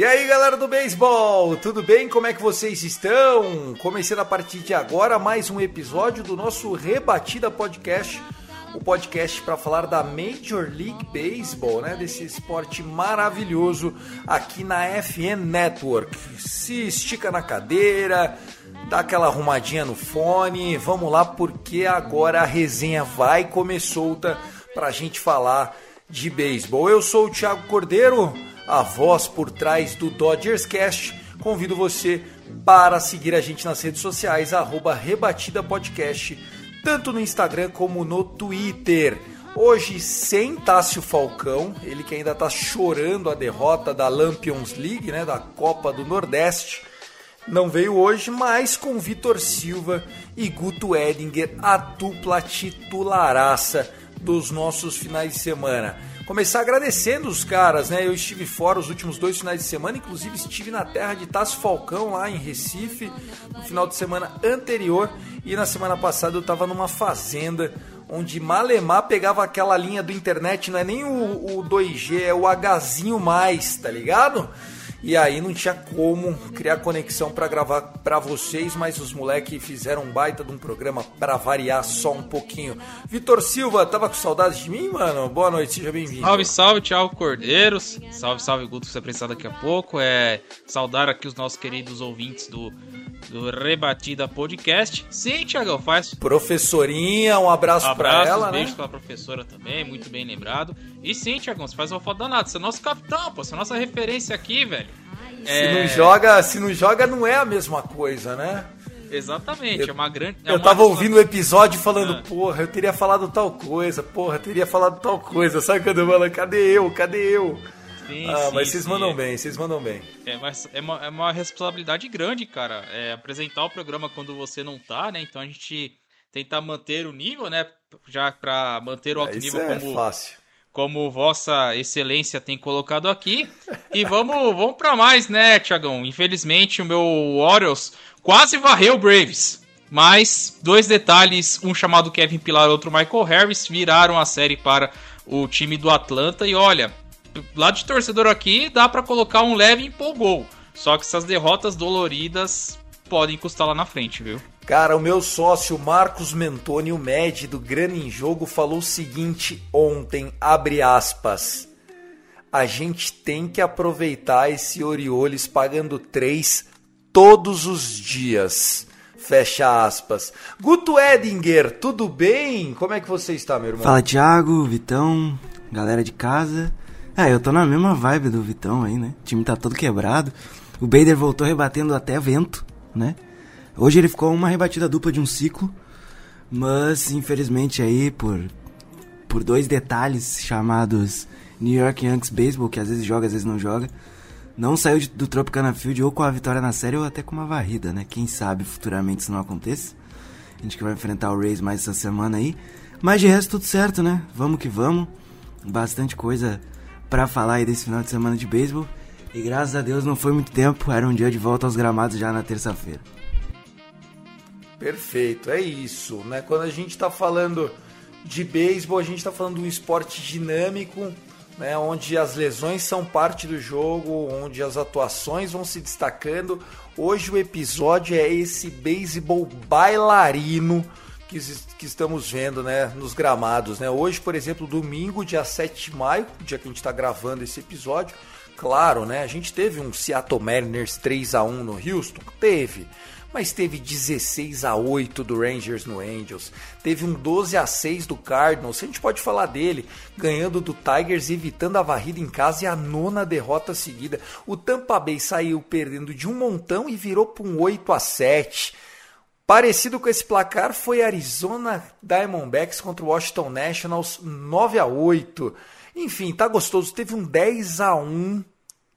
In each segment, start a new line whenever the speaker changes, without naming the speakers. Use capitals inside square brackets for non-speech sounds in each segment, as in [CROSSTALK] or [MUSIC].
E aí galera do beisebol, tudo bem? Como é que vocês estão? Começando a partir de agora mais um episódio do nosso Rebatida Podcast o podcast para falar da Major League Baseball, né? Desse esporte maravilhoso aqui na FN Network. Se estica na cadeira, dá aquela arrumadinha no fone, vamos lá porque agora a resenha vai comer solta para a gente falar de beisebol. Eu sou o Thiago Cordeiro, a voz por trás do Dodgers Cast. Convido você para seguir a gente nas redes sociais, arroba Rebatida Podcast tanto no Instagram como no Twitter. Hoje sem Tássio Falcão, ele que ainda está chorando a derrota da Lampions League, né, da Copa do Nordeste. Não veio hoje, mas com Vitor Silva e Guto Edinger, a dupla titularaça dos nossos finais de semana. Começar agradecendo os caras, né? Eu estive fora os últimos dois finais de semana, inclusive estive na terra de Tasso Falcão, lá em Recife, no final de semana anterior, e na semana passada eu estava numa fazenda onde Malemar pegava aquela linha do internet, não é nem o, o 2G, é o Hzinho mais, tá ligado? E aí não tinha como criar conexão para gravar para vocês, mas os moleques fizeram um baita de um programa para variar só um pouquinho. Vitor Silva, tava com saudade de mim, mano? Boa noite, seja bem-vindo.
Salve, salve, Thiago Cordeiros. Salve, salve, Guto, que você precisar daqui a pouco. É saudar aqui os nossos queridos ouvintes do do Rebatida Podcast. Sim, Thiagão, faz.
Professorinha, um abraço, abraço pra ela, um
beijo né? pra professora também, muito bem lembrado. E sim, Thiagão, você faz uma foto danada. Você é nosso capitão, pô, você é nossa referência aqui, velho.
Se é... não joga, se não joga, não é a mesma coisa, né?
Exatamente,
eu,
é uma grande.
É eu
uma
tava ouvindo o episódio falando, ah. porra, eu teria falado tal coisa, porra, eu teria falado tal coisa. Sabe quando eu falo, cadê eu? Cadê eu? Sim, ah, sim, mas vocês sim. mandam bem, vocês mandam bem.
É, mas é uma, é uma responsabilidade grande, cara. É apresentar o programa quando você não tá, né? Então a gente tentar manter o nível, né? Já para manter o alto
é,
nível
é
como
fácil.
Como vossa excelência tem colocado aqui. E vamos, vamos para mais, né, Tiagão? Infelizmente o meu Orioles quase varreu o Braves. Mas dois detalhes, um chamado Kevin Pilar, outro Michael Harris, viraram a série para o time do Atlanta. E olha, lado de torcedor aqui, dá para colocar um leve empolgou. Só que essas derrotas doloridas podem custar lá na frente, viu?
Cara, o meu sócio Marcos Mentoni, o Med do Grana em Jogo, falou o seguinte ontem, abre aspas. A gente tem que aproveitar esse Orioles pagando três todos os dias. Fecha aspas. Guto Edinger, tudo bem? Como é que você está, meu irmão?
Fala, Thiago, Vitão, galera de casa. Ah, eu tô na mesma vibe do Vitão aí, né? O time tá todo quebrado. O Bader voltou rebatendo até vento, né? Hoje ele ficou uma rebatida dupla de um ciclo, mas infelizmente aí por por dois detalhes chamados New York Yankees Baseball, que às vezes joga, às vezes não joga, não saiu de, do Tropicana Field ou com a vitória na série ou até com uma varrida, né? Quem sabe futuramente isso não aconteça. A gente que vai enfrentar o Rays mais essa semana aí. Mas de resto tudo certo, né? Vamos que vamos. Bastante coisa para falar aí desse final de semana de beisebol. E graças a Deus não foi muito tempo, era um dia de volta aos gramados já na terça-feira.
Perfeito, é isso, né? Quando a gente está falando de beisebol, a gente está falando de um esporte dinâmico, né? Onde as lesões são parte do jogo, onde as atuações vão se destacando. Hoje o episódio é esse beisebol bailarino que, que estamos vendo né, nos gramados. Né? Hoje, por exemplo, domingo, dia 7 de maio, dia que a gente está gravando esse episódio, claro, né, a gente teve um Seattle Mariners 3 a 1 no Houston? Teve. Mas teve 16 a 8 do Rangers no Angels. Teve um 12 a 6 do Cardinals. A gente pode falar dele, ganhando do Tigers, evitando a varrida em casa e a nona derrota seguida. O Tampa Bay saiu perdendo de um montão e virou para um 8 a 7 Parecido com esse placar foi Arizona Diamondbacks contra o Washington Nationals 9 a 8. Enfim, tá gostoso. Teve um 10 a 1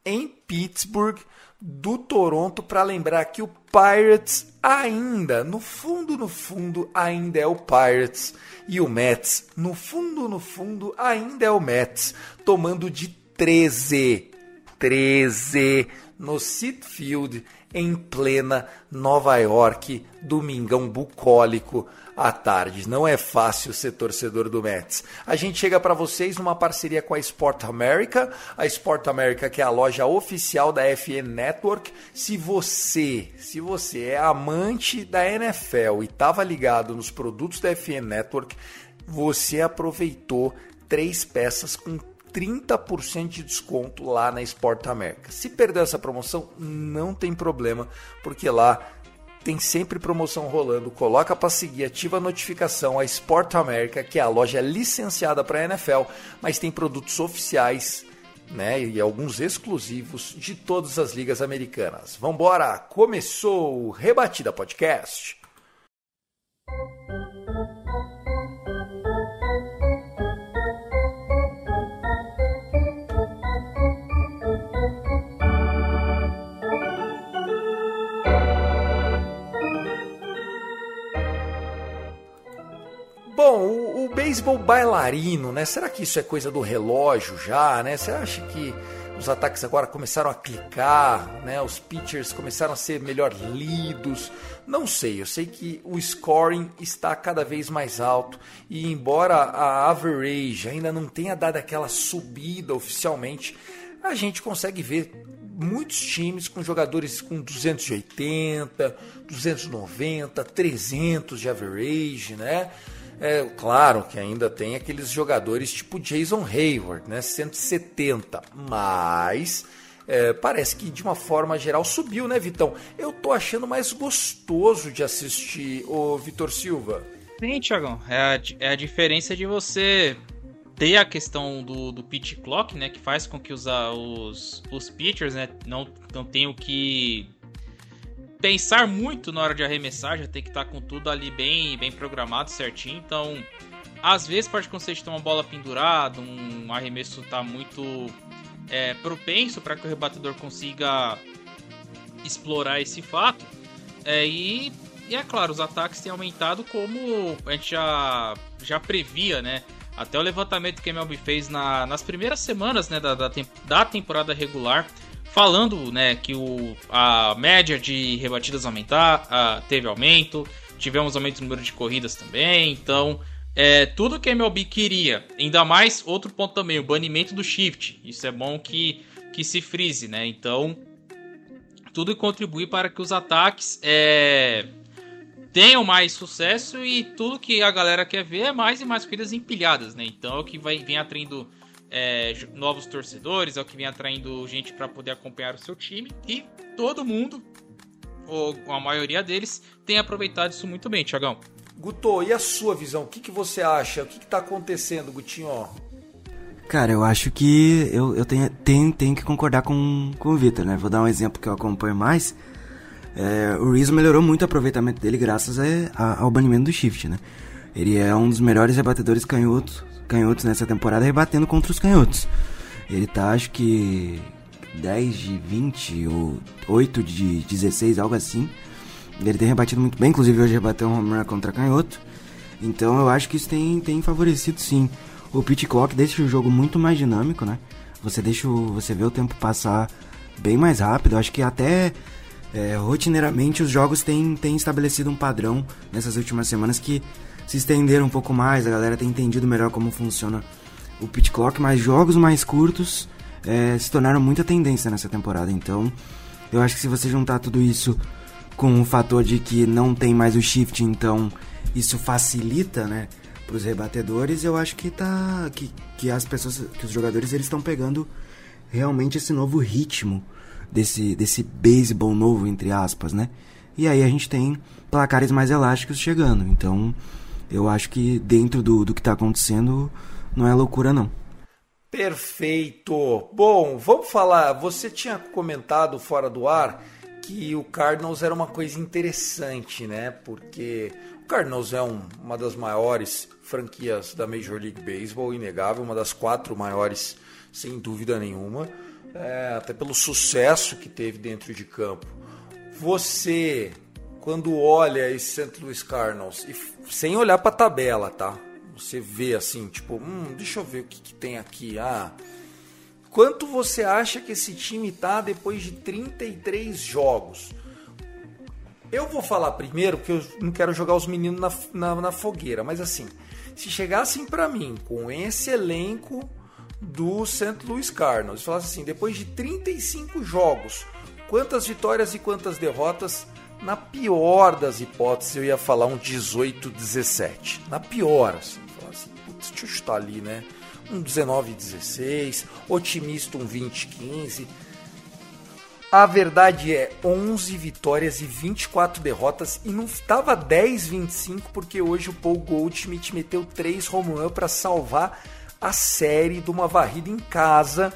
em Pittsburgh do Toronto para lembrar que o Pirates ainda, no fundo, no fundo, ainda é o Pirates. E o Mets, no fundo, no fundo, ainda é o Mets, tomando de 13, 13 no Citi Field em plena Nova York, domingão bucólico à tarde. Não é fácil ser torcedor do Mets. A gente chega para vocês numa parceria com a Sport America, a Sport America que é a loja oficial da FN Network. Se você, se você é amante da NFL e estava ligado nos produtos da FN Network, você aproveitou três peças com 30% de desconto lá na Sport América. Se perdeu essa promoção, não tem problema, porque lá tem sempre promoção rolando. Coloca para seguir, ativa a notificação. A Sport América, que é a loja licenciada para a NFL, mas tem produtos oficiais né, e alguns exclusivos de todas as ligas americanas. Vambora! Começou o Rebatida Podcast. Beisebol bailarino, né? Será que isso é coisa do relógio já, né? Você acha que os ataques agora começaram a clicar, né? Os pitchers começaram a ser melhor lidos. Não sei, eu sei que o scoring está cada vez mais alto e embora a average ainda não tenha dado aquela subida oficialmente, a gente consegue ver muitos times com jogadores com 280, 290, 300 de average, né? É claro que ainda tem aqueles jogadores tipo Jason Hayward, né? 170, mas é, parece que de uma forma geral subiu, né, Vitão? Eu tô achando mais gostoso de assistir o Vitor Silva.
Sim, Thiagão. É é a diferença de você ter a questão do, do pitch clock, né? Que faz com que os, os, os pitchers né, não, não tenham que pensar muito na hora de arremessar, já tem que estar tá com tudo ali bem, bem programado, certinho. Então, às vezes pode acontecer de ter uma bola pendurada, um arremesso tá muito é, propenso para que o rebatedor consiga explorar esse fato. É, e, e, é claro, os ataques têm aumentado como a gente já, já previa, né? Até o levantamento que a MLB fez na, nas primeiras semanas né, da, da, da temporada regular falando né, que o, a média de rebatidas aumentar, a, teve aumento, tivemos aumento no número de corridas também, então é, tudo que a MLB queria, ainda mais outro ponto também, o banimento do shift, isso é bom que, que se frise, né? Então tudo contribui para que os ataques é, tenham mais sucesso e tudo que a galera quer ver é mais e mais corridas empilhadas, né? Então é o que vai, vem atraindo é, novos torcedores, é o que vem atraindo gente para poder acompanhar o seu time e todo mundo, ou a maioria deles, tem aproveitado isso muito bem, Tiagão.
Guto, e a sua visão? O que, que você acha? O que está acontecendo, Gutinho?
Cara, eu acho que eu, eu tenho, tenho, tenho que concordar com, com o Vitor, né? Vou dar um exemplo que eu acompanho mais. É, o Reese melhorou muito o aproveitamento dele graças a, a, ao banimento do shift, né? Ele é um dos melhores rebatedores canhotos canhotos nessa temporada rebatendo contra os canhotos. Ele tá, acho que 10 de 20 ou 8 de 16, algo assim. Ele tem rebatido muito bem, inclusive hoje rebateu um home run contra canhoto. Então eu acho que isso tem, tem favorecido sim. O pitch clock deixa o jogo muito mais dinâmico, né? Você deixa o, você vê o tempo passar bem mais rápido. Eu acho que até é, rotineiramente os jogos têm, têm estabelecido um padrão nessas últimas semanas que se estenderam um pouco mais, a galera tem entendido melhor como funciona o pit clock, mas jogos mais curtos é, se tornaram muita tendência nessa temporada. Então, eu acho que se você juntar tudo isso com o fator de que não tem mais o shift, então isso facilita, né, para os rebatedores, eu acho que tá que, que as pessoas, que os jogadores eles estão pegando realmente esse novo ritmo desse desse beisebol novo entre aspas, né? E aí a gente tem placares mais elásticos chegando. Então, eu acho que dentro do, do que está acontecendo não é loucura não.
Perfeito. Bom, vamos falar. Você tinha comentado fora do ar que o Cardinals era uma coisa interessante, né? Porque o Cardinals é um, uma das maiores franquias da Major League Baseball, inegável, uma das quatro maiores, sem dúvida nenhuma, é, até pelo sucesso que teve dentro de campo. Você, quando olha esse St. Louis Cardinals, e sem olhar para a tabela, tá? Você vê assim, tipo, hum, deixa eu ver o que, que tem aqui. Ah, Quanto você acha que esse time tá depois de 33 jogos? Eu vou falar primeiro, porque eu não quero jogar os meninos na, na, na fogueira, mas assim, se chegassem para mim com esse elenco do St. Louis Cardinals e falassem assim, depois de 35 jogos, quantas vitórias e quantas derrotas? Na pior das hipóteses, eu ia falar um 18-17. Na pior, assim, falar assim, putz, deixa eu chutar ali, né? um 19-16, otimista um 20-15. A verdade é 11 vitórias e 24 derrotas e não estava 10-25 porque hoje o Paul Goldschmidt meteu 3 home run para salvar a série de uma varrida em casa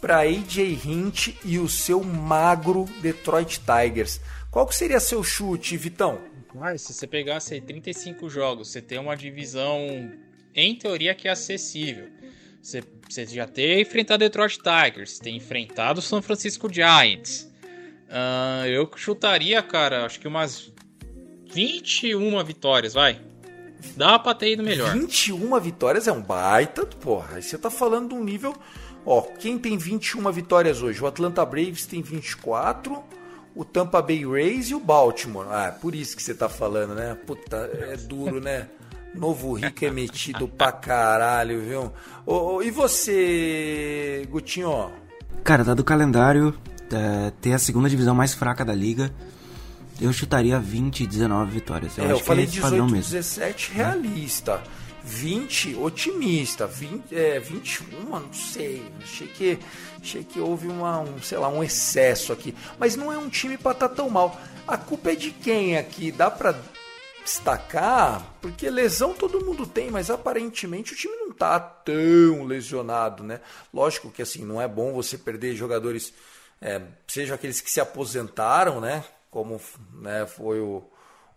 para AJ Hint e o seu magro Detroit Tigers. Qual que seria seu chute, Vitão?
Mas se você pegasse 35 jogos, você tem uma divisão em teoria que é acessível. Você, você já tem enfrentado Detroit Tigers, tem enfrentado o San Francisco Giants. Uh, eu chutaria, cara, acho que umas 21 vitórias, vai. Dá pra ter ido melhor.
21 vitórias é um baita, porra. Aí você tá falando de um nível. Ó, quem tem 21 vitórias hoje? O Atlanta Braves tem 24, o Tampa Bay Rays e o Baltimore. Ah, é por isso que você tá falando, né? Puta, é duro, né? Novo Rico é metido pra caralho, viu? Ô, e você, Gutinho?
Cara, dado o calendário, é, ter a segunda divisão mais fraca da liga, eu chutaria 20 e 19 vitórias.
Eu, é, eu falei é 18 17 realista. 20 otimista, 20, é, 21, não sei. Achei que, achei que houve uma, um, sei lá, um excesso aqui. Mas não é um time para estar tá tão mal. A culpa é de quem aqui? Dá para destacar, porque lesão todo mundo tem, mas aparentemente o time não tá tão lesionado, né? Lógico que assim, não é bom você perder jogadores, é, seja aqueles que se aposentaram, né? Como né, foi o,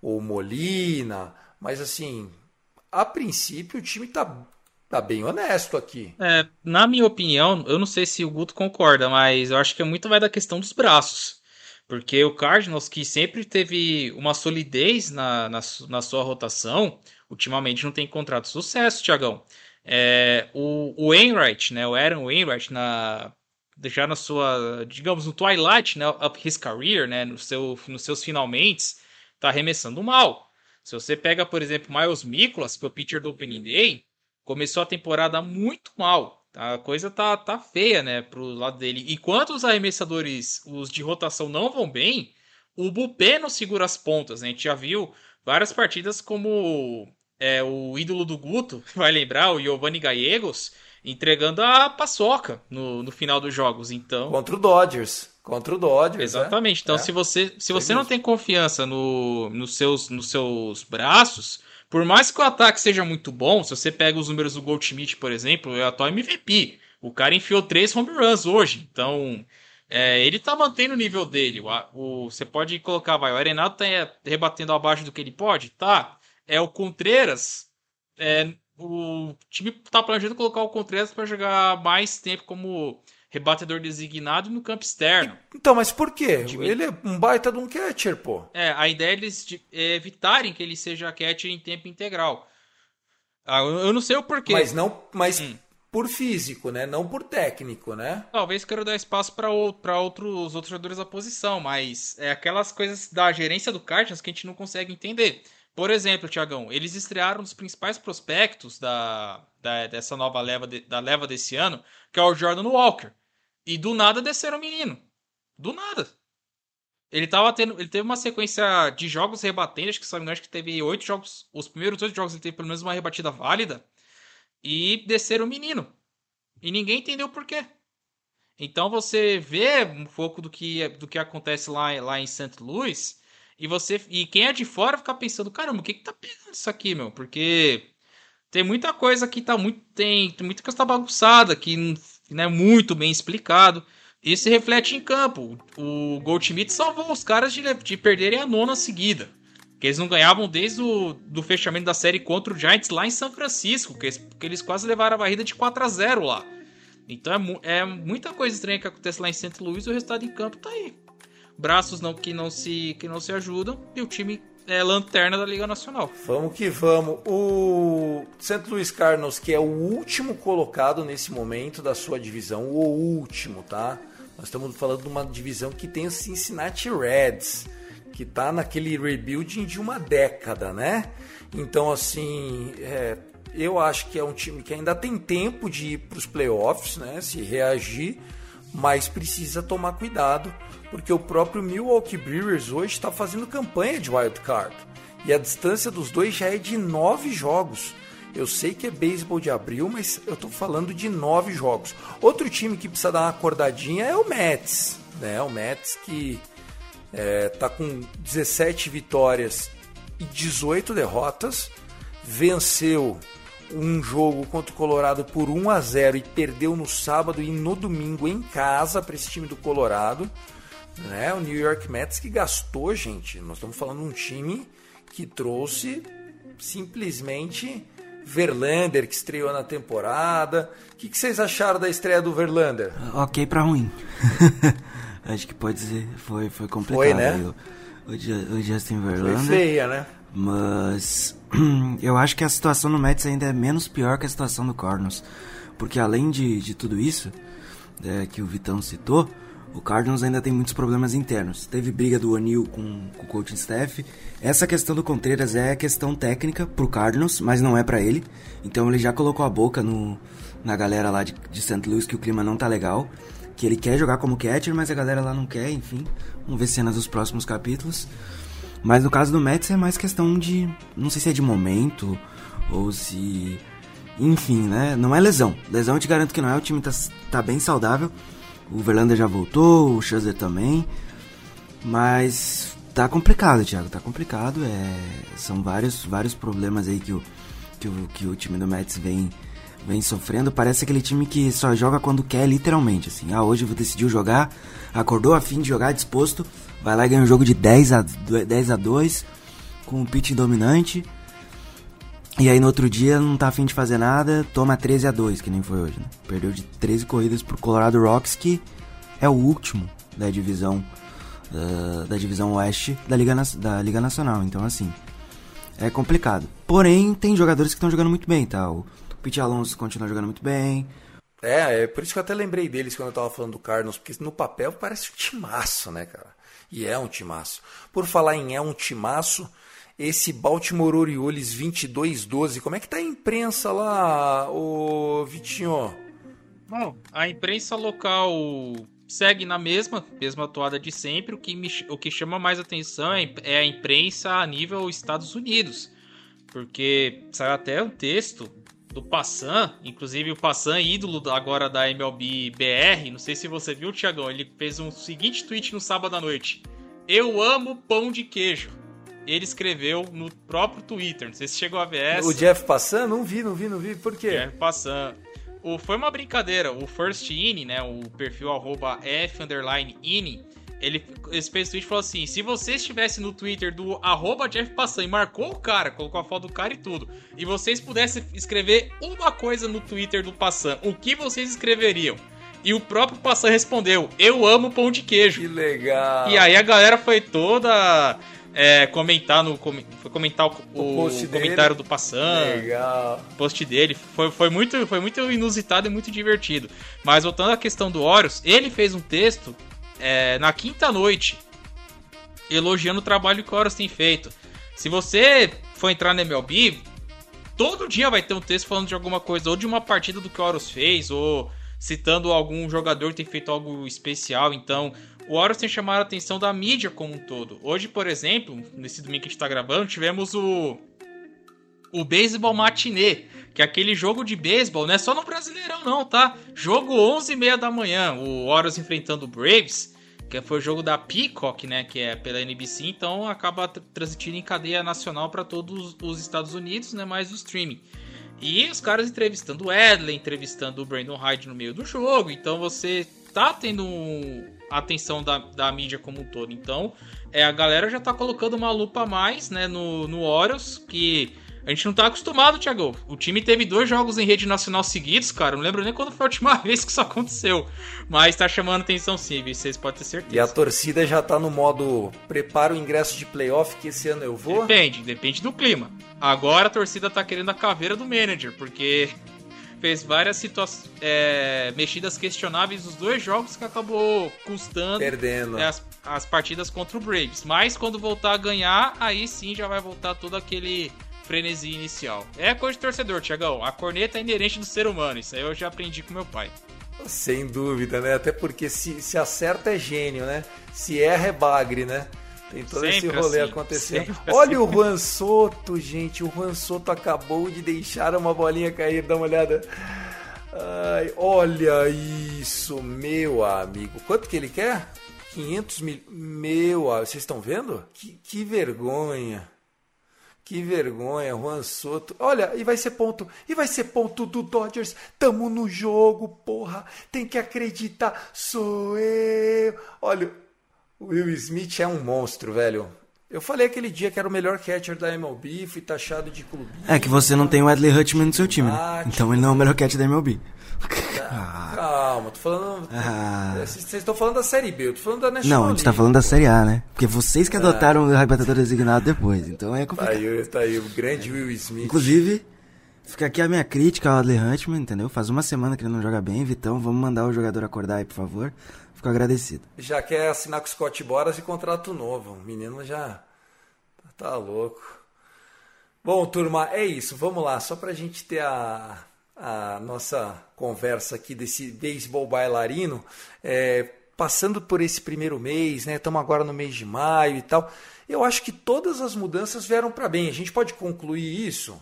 o Molina, mas assim, a princípio o time tá, tá bem honesto aqui.
É, na minha opinião, eu não sei se o Guto concorda, mas eu acho que muito vai da questão dos braços. Porque o Cardinals, que sempre teve uma solidez na, na, na sua rotação, ultimamente não tem encontrado sucesso, Tiagão. É, o, o Wainwright, né, o Aaron Wainwright, na, já na sua, digamos, no twilight, né, up his career, né, no seu, nos seus finalmente, está arremessando mal. Se você pega, por exemplo, Miles Mikolas, que é o pitcher do Opening Day, começou a temporada muito mal. A coisa tá, tá feia, né, pro lado dele. Enquanto os arremessadores, os de rotação, não vão bem, o Bupé não segura as pontas, né? A gente já viu várias partidas como é, o ídolo do Guto, [LAUGHS] vai lembrar, o Giovanni Gallegos, entregando a paçoca no, no final dos jogos. Então
Contra o Dodgers. Contra o Dodgers.
Né? Exatamente. Né? Então, é. se você, se você não tem confiança no, nos, seus, nos seus braços por mais que o ataque seja muito bom, se você pega os números do Goldschmidt, por exemplo, é atual MVP. O cara enfiou três home runs hoje. Então, é, ele tá mantendo o nível dele. O, o, você pode colocar, vai, o Arenado tá rebatendo abaixo do que ele pode? Tá. É o Contreras. É, o time tá planejando colocar o Contreras para jogar mais tempo como rebatedor designado no campo externo.
Então, mas por quê? Ele é um baita de um catcher, pô.
É, a ideia é eles evitarem que ele seja catcher em tempo integral. Ah, eu não sei o porquê.
Mas não, mas hum. por físico, né? Não por técnico, né?
Talvez quero dar espaço para outros outros jogadores da posição, mas é aquelas coisas da gerência do Cardinals que a gente não consegue entender. Por exemplo, Tiagão, eles estrearam os principais prospectos da, da, dessa nova leva de, da leva desse ano, que é o Jordan Walker. E do nada desceram o menino. Do nada. Ele tava tendo. Ele teve uma sequência de jogos rebatendo, acho que se não me engano, acho que teve oito jogos. Os primeiros oito jogos ele teve pelo menos uma rebatida válida. E desceram o menino. E ninguém entendeu por quê. Então você vê um pouco do que, do que acontece lá, lá em St. Louis. E você. E quem é de fora fica pensando, caramba, o que, que tá pegando isso aqui, meu? Porque tem muita coisa que tá muito. Tem, tem muita coisa que tá bagunçada, que não é muito bem explicado. Isso se reflete em campo. O Goldschmidt salvou os caras de, de perderem a nona seguida. Que eles não ganhavam desde o do fechamento da série contra o Giants lá em São Francisco. Que eles, que eles quase levaram a varrida de 4 a 0 lá. Então é, é muita coisa estranha que acontece lá em St. Louis e o resultado em campo tá aí. Braços não que não se que não se ajudam e o time é lanterna da Liga Nacional.
Vamos que vamos. O St. Louis Cardinals, que é o último colocado nesse momento da sua divisão, o último, tá? Nós estamos falando de uma divisão que tem o Cincinnati Reds, que tá naquele rebuilding de uma década, né? Então, assim, é, eu acho que é um time que ainda tem tempo de ir para os playoffs, né? Se reagir, mas precisa tomar cuidado, porque o próprio Milwaukee Brewers hoje está fazendo campanha de wild card e a distância dos dois já é de nove jogos. Eu sei que é beisebol de abril, mas eu estou falando de nove jogos. Outro time que precisa dar uma acordadinha é o Mets, né? O Mets que é, tá com 17 vitórias e 18 derrotas, venceu um jogo contra o Colorado por 1 a 0 e perdeu no sábado e no domingo em casa para esse time do Colorado. Né? O New York Mets que gastou, gente. Nós estamos falando de um time que trouxe simplesmente Verlander, que estreou na temporada. O que, que vocês acharam da estreia do Verlander?
Ok para ruim. [LAUGHS] Acho que pode dizer, foi, foi complicado.
Foi, né?
O, o Justin Verlander.
Foi feia, né?
Mas [CLEARS THROAT] eu acho que a situação no Mets ainda é menos pior que a situação do Cardinals. Porque além de, de tudo isso é, que o Vitão citou, o Cardinals ainda tem muitos problemas internos. Teve briga do O'Neill com, com o coaching staff. Essa questão do Contreras é questão técnica pro Cardinals, mas não é para ele. Então ele já colocou a boca no, na galera lá de, de St. Louis que o clima não tá legal. Que ele quer jogar como catcher, mas a galera lá não quer, enfim. Vamos ver cenas dos próximos capítulos. Mas no caso do Mets é mais questão de. Não sei se é de momento ou se. Enfim, né? Não é lesão. Lesão eu te garanto que não é. O time tá, tá bem saudável. O Verlander já voltou, o Scherzer também. Mas tá complicado, Thiago. Tá complicado. É, são vários, vários problemas aí que o, que o, que o time do Mets vem, vem sofrendo. Parece aquele time que só joga quando quer, literalmente. Assim, ah, hoje decidiu jogar, acordou a fim de jogar, disposto Vai lá e ganha um jogo de 10 a, 10 a 2 com um pitch dominante. E aí no outro dia não tá afim de fazer nada, toma 13 a 2 que nem foi hoje, né? Perdeu de 13 corridas pro Colorado Rocks, que é o último da divisão uh, da divisão oeste da Liga, da Liga Nacional. Então assim, é complicado. Porém, tem jogadores que estão jogando muito bem, tá? O Pete Alonso continua jogando muito bem.
É, é por isso que eu até lembrei deles quando eu tava falando do Carlos, porque no papel parece um timaço, né, cara? E é um timaço. Por falar em é um timaço, esse Baltimore Orioles 22-12, como é que tá a imprensa lá, o Vitinho?
Bom, a imprensa local segue na mesma, mesma atuada de sempre. O que, me, o que chama mais atenção é, é a imprensa a nível Estados Unidos. Porque saiu até um texto do Passan, inclusive o Passan, ídolo agora da MLB BR, não sei se você viu, Tiagão, ele fez um seguinte tweet no sábado à noite. Eu amo pão de queijo. Ele escreveu no próprio Twitter, não sei se chegou a ver essa.
O Jeff Passan? Não vi, não vi, não vi, por quê?
Jeff Passan. O, foi uma brincadeira, o First Inning, né, o perfil arroba F underline inning, ele, ele fez tweet e falou assim: se você estivesse no Twitter do arroba Jeff Passan e marcou o cara, colocou a foto do cara e tudo, e vocês pudessem escrever uma coisa no Twitter do Passan, o que vocês escreveriam? E o próprio Passan respondeu: Eu amo pão de queijo.
Que legal.
E aí a galera foi toda é, comentar no foi comentar o, o, o comentário do Passan.
Legal.
Post dele foi, foi muito foi muito inusitado e muito divertido. Mas voltando à questão do Horus, ele fez um texto é, na quinta noite, elogiando o trabalho que o Horus tem feito. Se você for entrar na MLB, todo dia vai ter um texto falando de alguma coisa, ou de uma partida do que o Horus fez, ou citando algum jogador que tem feito algo especial. Então, o Horus tem chamado a atenção da mídia como um todo. Hoje, por exemplo, nesse domingo que a gente está gravando, tivemos o o beisebol matinê, que é aquele jogo de beisebol, não é só no Brasileirão não, tá? Jogo 11 e meia da manhã, o Horus enfrentando o Braves, que foi o jogo da Peacock, né, que é pela NBC, então acaba transmitindo em cadeia nacional para todos os Estados Unidos, né, mais o streaming. E os caras entrevistando o Edley, entrevistando o Brandon Hyde no meio do jogo. Então você tá tendo a atenção da, da mídia como um todo. Então é, a galera já tá colocando uma lupa a mais né, no, no Orioles, que a gente não tá acostumado, Thiago. O time teve dois jogos em rede nacional seguidos, cara. Não lembro nem quando foi a última [LAUGHS] vez que isso aconteceu. Mas tá chamando atenção sim, vocês podem ter certeza.
E a torcida já tá no modo prepara o ingresso de playoff que esse ano eu vou?
Depende, depende do clima. Agora a torcida tá querendo a caveira do manager, porque fez várias situações é, mexidas questionáveis nos dois jogos que acabou custando
perdendo
as, as partidas contra o Braves. Mas quando voltar a ganhar, aí sim já vai voltar todo aquele frenesi inicial. É coisa de torcedor, Tiagão. A corneta é inerente do ser humano. Isso aí eu já aprendi com meu pai.
Sem dúvida, né? Até porque se, se acerta é gênio, né? Se erra é bagre, né? Tem todo sempre esse rolê assim, acontecendo. Olha assim. o Juan Soto, gente. O Juan Soto acabou de deixar uma bolinha cair. Dá uma olhada. Ai, olha isso, meu amigo. Quanto que ele quer? 500 mil. Meu, vocês estão vendo? Que, que vergonha. Que vergonha, Juan Soto. Olha, e vai ser ponto. E vai ser ponto do Dodgers. Tamo no jogo, porra. Tem que acreditar. Sou eu. Olha, o Will Smith é um monstro, velho. Eu falei aquele dia que era o melhor catcher da MLB, fui taxado de clube.
É que você não tem o Adley Hutchman no seu time, né? Então ele não é o melhor catcher da MLB. [LAUGHS]
Ah, calma, tô falando. Ah. Vocês estão falando da Série B, eu tô falando da National
Não, a gente tá falando da Série A, né? Porque vocês que adotaram ah. o rebatedor designado depois, então é complicado.
Tá aí, tá aí o grande Will Smith.
Inclusive, fica aqui a minha crítica ao Adley Huntman, entendeu? Faz uma semana que ele não joga bem, Vitão, vamos mandar o jogador acordar aí, por favor. Fico agradecido.
Já quer assinar com o Scott Boras e contrato novo. O menino já tá louco. Bom, turma, é isso. Vamos lá, só pra gente ter a a nossa conversa aqui desse beisebol bailarino, é, passando por esse primeiro mês, né? Estamos agora no mês de maio e tal. Eu acho que todas as mudanças vieram para bem. A gente pode concluir isso?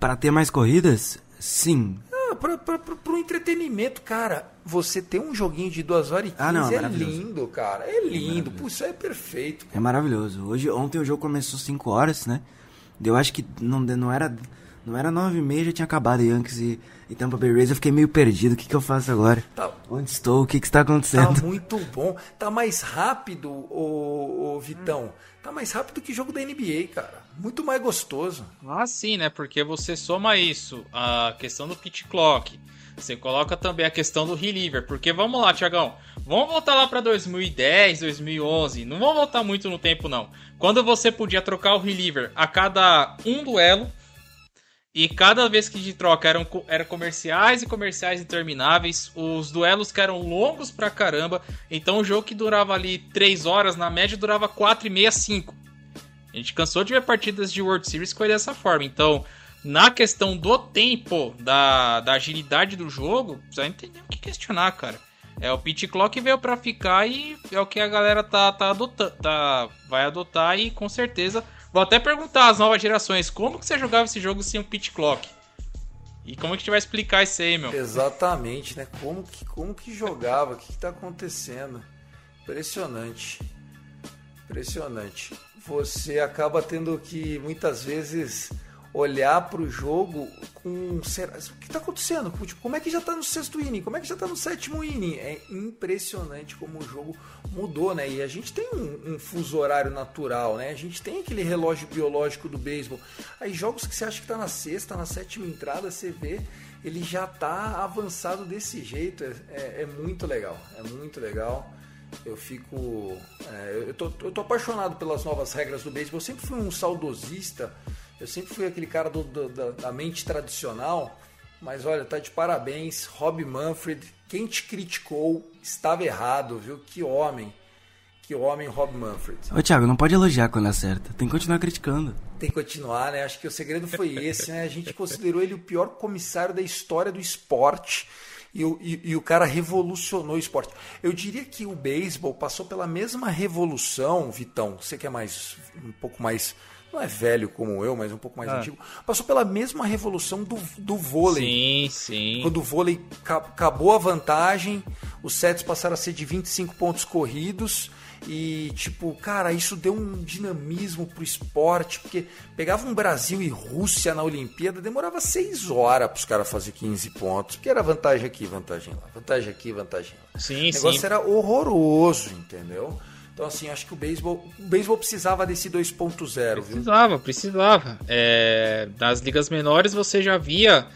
Para ter mais corridas? Sim.
Para o entretenimento, cara. Você ter um joguinho de 2 horas e 15 ah, não, é, é lindo, cara. É lindo. É isso é perfeito.
É maravilhoso. Hoje, ontem o jogo começou 5 horas, né? Eu acho que não, não era não era nove e meia, já tinha acabado Yankees e, e Tampa Bay Rays. Eu fiquei meio perdido. O que, que eu faço agora? Tá, Onde estou? O que, que está acontecendo?
Tá muito bom. Tá mais rápido, o, o Vitão. Tá mais rápido que jogo da NBA, cara. Muito mais gostoso.
Ah, sim, né? Porque você soma isso, a questão do pitch clock. Você coloca também a questão do reliever. Porque vamos lá, Tiagão. Vamos voltar lá para 2010, 2011. Não vamos voltar muito no tempo, não. Quando você podia trocar o reliever a cada um duelo e cada vez que de troca eram, eram comerciais e comerciais intermináveis, os duelos que eram longos pra caramba. Então o jogo que durava ali 3 horas, na média durava 4 e meia, 5. A gente cansou de ver partidas de World Series ele dessa forma. Então, na questão do tempo, da, da agilidade do jogo, não tem o que questionar, cara. É o pitch clock veio para ficar e é o que a galera tá, tá adotando, tá, vai adotar e com certeza Vou até perguntar às novas gerações, como que você jogava esse jogo sem um pit clock? E como que a gente vai explicar isso aí, meu?
Exatamente, né? Como que, como que jogava? O que, que tá acontecendo? Impressionante. Impressionante. Você acaba tendo que muitas vezes olhar para o jogo com. O que está acontecendo? Tipo, como é que já está no sexto inning? Como é que já está no sétimo inning? É impressionante como o jogo mudou, né? E a gente tem um, um, fuso horário natural, né? A gente tem aquele relógio biológico do beisebol. Aí jogos que você acha que está na sexta, na sétima entrada, você vê ele já está avançado desse jeito. É, é, é, muito legal. É muito legal. Eu fico. É, eu, tô, eu tô apaixonado pelas novas regras do beisebol. Eu sempre fui um saudosista eu sempre fui aquele cara do, do, da, da, mente tradicional, mas olha, tá de parabéns, Rob Manfred. Quem te criticou estava errado, viu? Que homem. Que homem, Rob Manfred.
Ô, Thiago, não pode elogiar quando acerta. Tem que continuar criticando.
Tem que continuar, né? Acho que o segredo foi esse, né? A gente considerou ele o pior comissário da história do esporte. E, e, e, o cara revolucionou o esporte. Eu diria que o beisebol passou pela mesma revolução, Vitão. Você que é mais um pouco mais não é velho como eu, mas um pouco mais ah. antigo, passou pela mesma revolução do, do vôlei.
Sim, sim.
Quando o vôlei acabou a vantagem, os sets passaram a ser de 25 pontos corridos E, tipo, cara, isso deu um dinamismo pro esporte, porque pegava um Brasil e Rússia na Olimpíada, demorava seis horas pros caras fazer 15 pontos, porque era vantagem aqui, vantagem lá, vantagem aqui, vantagem lá.
Sim,
o negócio
sim.
era horroroso, entendeu? Então, assim, acho que o beisebol, o beisebol precisava desse 2.0, viu?
Precisava, precisava. É, nas ligas menores você já via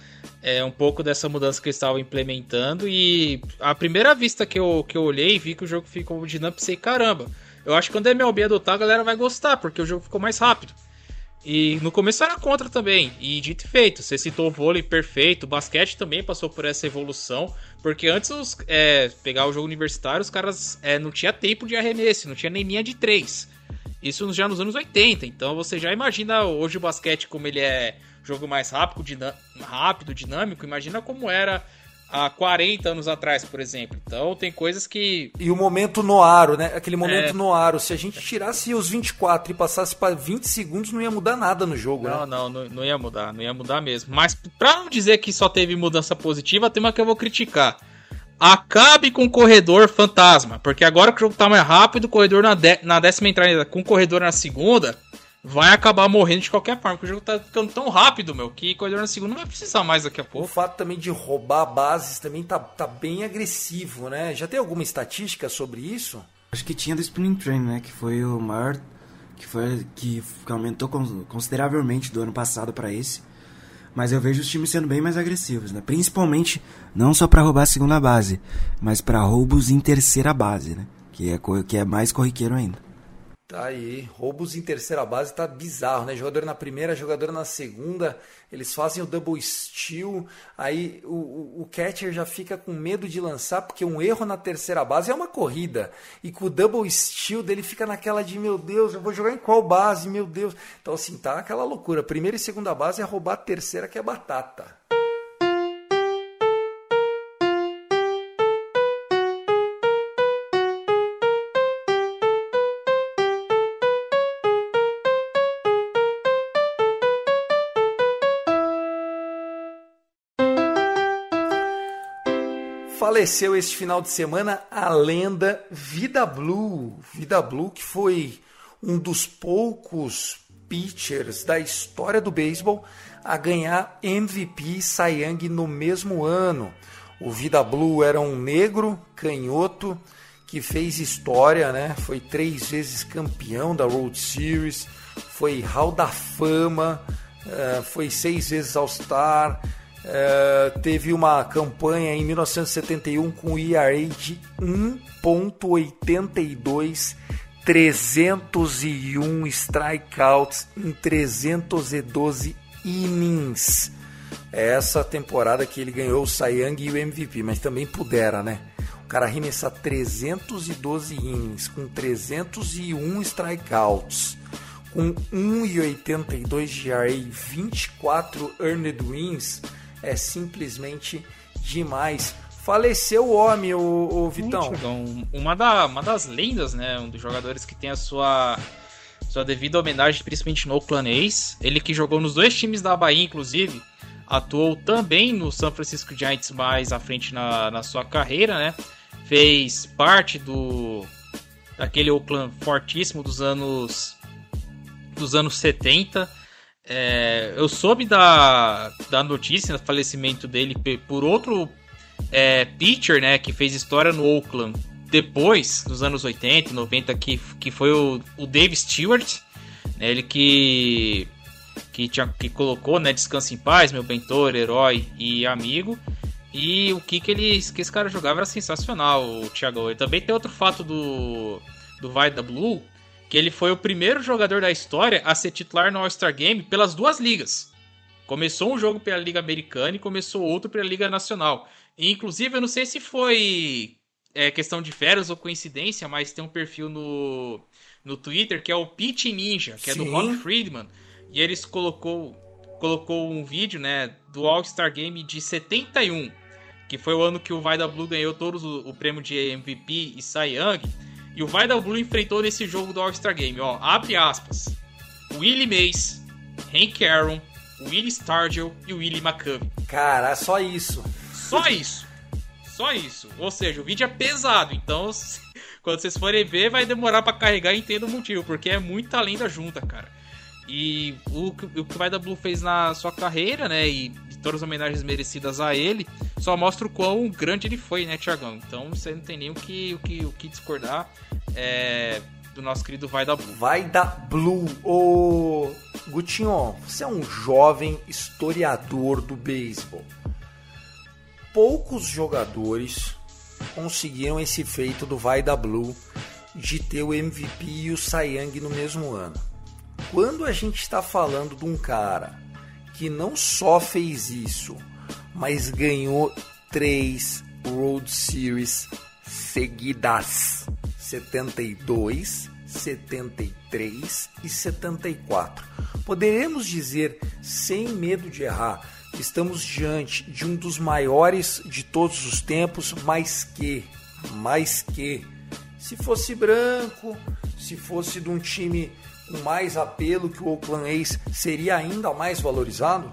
é, um pouco dessa mudança que eles estavam implementando e a primeira vista que eu, que eu olhei vi que o jogo ficou dinâmico pensei, caramba, eu acho que quando a MLB adotar a galera vai gostar, porque o jogo ficou mais rápido. E no começo era contra também, e dito e feito, você citou o vôlei perfeito, o basquete também passou por essa evolução, porque antes os, é, pegar o jogo universitário, os caras é, não tinha tempo de arremesso, não tinha nem linha de três. Isso já nos anos 80, então você já imagina hoje o basquete como ele é jogo mais rápido, dinâmico, rápido, dinâmico, imagina como era há 40 anos atrás, por exemplo. Então tem coisas que.
E o momento no aro, né? Aquele momento
É.
no aro. Se a gente tirasse os 24 e passasse para 20 segundos, não ia mudar nada no jogo,
Não,
né?
não, não, não ia mudar, não ia mudar mesmo. Mas pra não dizer que só teve mudança positiva, tem uma que eu vou criticar. Acabe com o corredor fantasma, porque agora que o jogo tá mais rápido, o corredor na, dé- na décima entrada com o corredor na segunda vai acabar morrendo de qualquer forma, porque o jogo tá ficando tão rápido, meu, que o corredor na segunda não vai precisar mais daqui a
O
pouco.
fato também de roubar bases também tá, tá bem agressivo, né? Já tem alguma estatística sobre isso?
Acho que tinha do Spring Train, né? Que foi o maior. Que foi. Que aumentou con- consideravelmente do ano passado pra esse. Mas eu vejo os times sendo bem mais agressivos, né? Principalmente não só pra roubar a segunda base, mas pra roubos em terceira base, né? Que é, que é mais corriqueiro ainda.
Tá aí, roubos em terceira base tá bizarro, né? Jogador na primeira, jogador na segunda, eles fazem o double steal, aí o, o, catcher já fica com medo de lançar, porque um erro na terceira base é uma corrida, e com o double steal dele fica naquela de, meu Deus, eu vou jogar em qual base, meu Deus. Então assim, tá aquela loucura, primeira e segunda base é roubar a terceira que é batata. Faleceu este final de semana a lenda Vida Blue. Vida Blue que foi um dos poucos pitchers da história do beisebol a ganhar MVP e Cy Young no mesmo ano. O Vida Blue era um negro canhoto que fez história, né? Foi três vezes campeão da World Series, foi Hall da Fama, eh, foi seis vezes All-Star, eh, teve uma campanha em 1971 com ERA de 1.82, 301 strikeouts em 312 innings. É essa temporada que ele ganhou o Cy Young e o MVP, mas também pudera, né? O cara arremessar 312 innings com 301 strikeouts, com 1,82 de ERA e 24 earned wins é simplesmente demais. Faleceu o homem, o, o Vitão.
Tiagão, uma, da, uma das lendas, né? Um dos jogadores que tem a sua, sua devida homenagem, principalmente no Oakland A's. Ele que jogou nos dois times da Bahia, inclusive. Atuou também no San Francisco Giants mais à frente na, na sua carreira, né? Fez parte do daquele Oakland fortíssimo dos anos dos anos 70. É, eu soube da, da notícia do falecimento dele por outro é, pitcher, né, que fez história no Oakland depois, nos anos 80, 90, que, que foi o, o Dave Stewart, né, ele que que, tinha, que colocou, né, Descansa em Paz, meu mentor, herói e amigo. E o que que, ele, que esse cara jogava era sensacional, o Thiago. E também tem outro fato do, do Vai da Blue, que ele foi o primeiro jogador da história a ser titular no All-Star Game pelas duas ligas. Começou um jogo pela Liga Americana e começou outro pela Liga Nacional. E, inclusive, eu não sei se foi é, questão de férias ou coincidência, mas tem um perfil no, no Twitter que é o Pitch Ninja, que é do
Sim.
Ron Friedman. E eles colocou, colocou um vídeo né, do All-Star Game de 71, que foi o ano que o Vai da Blue ganhou todos o, o prêmio de MVP e Cy Young. E o Vai da Blue enfrentou nesse jogo do All-Star Game, ó, abre aspas. Willie Mays, Hank Aaron, Willie Stargell e Willie McCovey.
Cara, só isso.
Só isso. Só isso. Ou seja, o vídeo é pesado, então [LAUGHS] Quando vocês forem ver, vai demorar para carregar e entendo o motivo, porque é muita lenda junta, cara. E o, o que o Vai da Blue fez na sua carreira, né? E todas as homenagens merecidas a ele, só mostra o quão grande ele foi, né, Tiagão? Então você não tem nem o que, o que, o que discordar é, do nosso querido Vai da Blue.
Vai da Blue. Ô, Gutinho, você é um jovem historiador do beisebol. Poucos jogadores conseguiram esse feito do Vai da Blue de ter o MVP e o Cy Young no mesmo ano. Quando a gente está falando de um cara que não só fez isso, mas ganhou três World Series seguidas: 72, 73 e 74. Poderemos dizer, sem medo de errar, que estamos diante de um dos maiores de todos os tempos, mais que, mais que, se fosse branco, se fosse de um time com mais apelo que o Oakland A's seria ainda mais valorizado?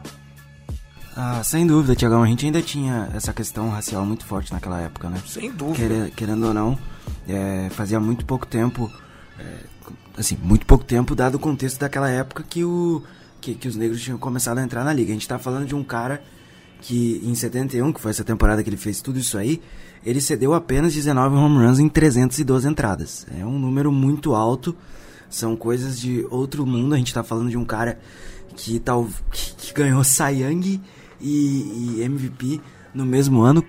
Ah, sem dúvida, Tiagão. A gente ainda tinha essa questão racial muito forte naquela época, né?
Sem dúvida.
querendo ou não, é, fazia muito pouco tempo, é, assim, muito pouco tempo, dado o contexto daquela época que, o, que, que os negros tinham começado a entrar na liga. A gente tá falando de um cara que em 71, que foi essa temporada que ele fez tudo isso aí, ele cedeu apenas 19 home runs em 312 entradas. É um número muito alto são coisas de outro mundo. A gente tá falando de um cara que, tal, que, que ganhou Cy Young e, e, MVP no mesmo ano.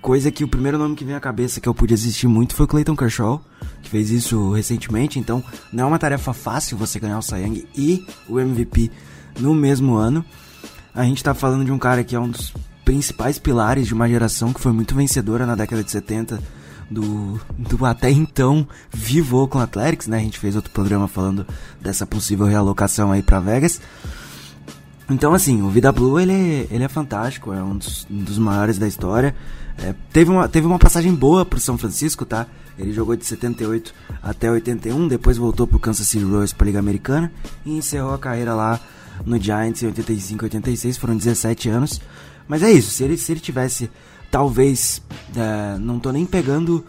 Coisa que o primeiro nome que vem à cabeça que eu pude assistir muito foi o Clayton Kershaw, que fez isso recentemente. Então não é uma tarefa fácil você ganhar o Cy Young e o MVP no mesmo ano. A gente tá falando de um cara que é um dos principais pilares de uma geração que foi muito vencedora na década de 70 do, do até então vivo Oakland Athletics, né? A gente fez outro programa falando dessa possível realocação aí para Vegas. Então, assim, o Vida Blue, ele, ele é fantástico, é um dos, um dos maiores da história. É, teve, uma, teve uma passagem boa pro São Francisco, tá? Ele jogou de 78 até 81, depois voltou pro Kansas City Royals pra Liga Americana e encerrou a carreira lá no Giants em 85 86, foram 17 anos. Mas é isso, se ele, se ele tivesse talvez, é, não tô nem pegando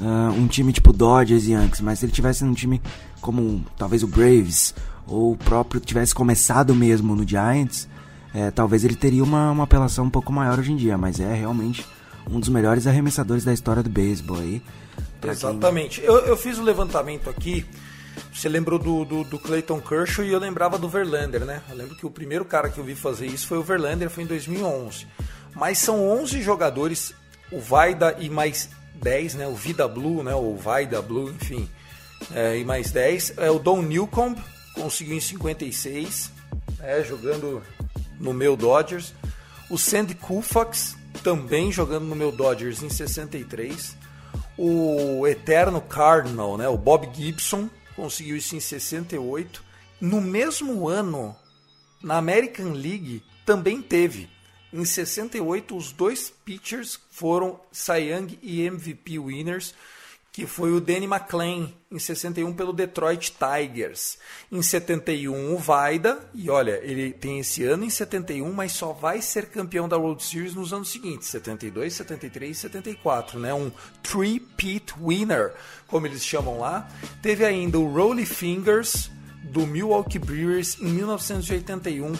uh, um time tipo Dodgers e Yankees, mas se ele tivesse um time como talvez o Braves, ou o próprio tivesse começado mesmo no Giants, é, talvez ele teria uma, uma apelação um pouco maior hoje em dia, mas é realmente um dos melhores arremessadores da história do beisebol aí.
Exatamente. Quem... Eu, eu fiz o um levantamento aqui. Você lembrou do, do, do, Clayton Kershaw e eu lembrava do Verlander, né? Eu lembro que o primeiro cara que eu vi fazer isso foi o Verlander, foi em 2011. Mas são 11 jogadores, o Vaida e mais 10, né? O Vida Blue, né? O Vaida Blue, enfim. É, e mais 10. É, o Don Newcomb conseguiu em 56, é, jogando no meu Dodgers. O Sandy Koufax também jogando no meu Dodgers em 63. O eterno Cardinal, né? O Bob Gibson conseguiu isso em 68. No mesmo ano, na American League também teve em 68, os dois pitchers foram Cy Young e MVP winners, que foi o Danny McLean em 61 pelo Detroit Tigers. Em 71 o Vaida, e olha, ele tem esse ano em 71, mas só vai ser campeão da World Series nos anos seguintes, 72, 73 e 74, né? Um three-peat winner, como eles chamam lá. Teve ainda o Rolly Fingers do Milwaukee Brewers em 1981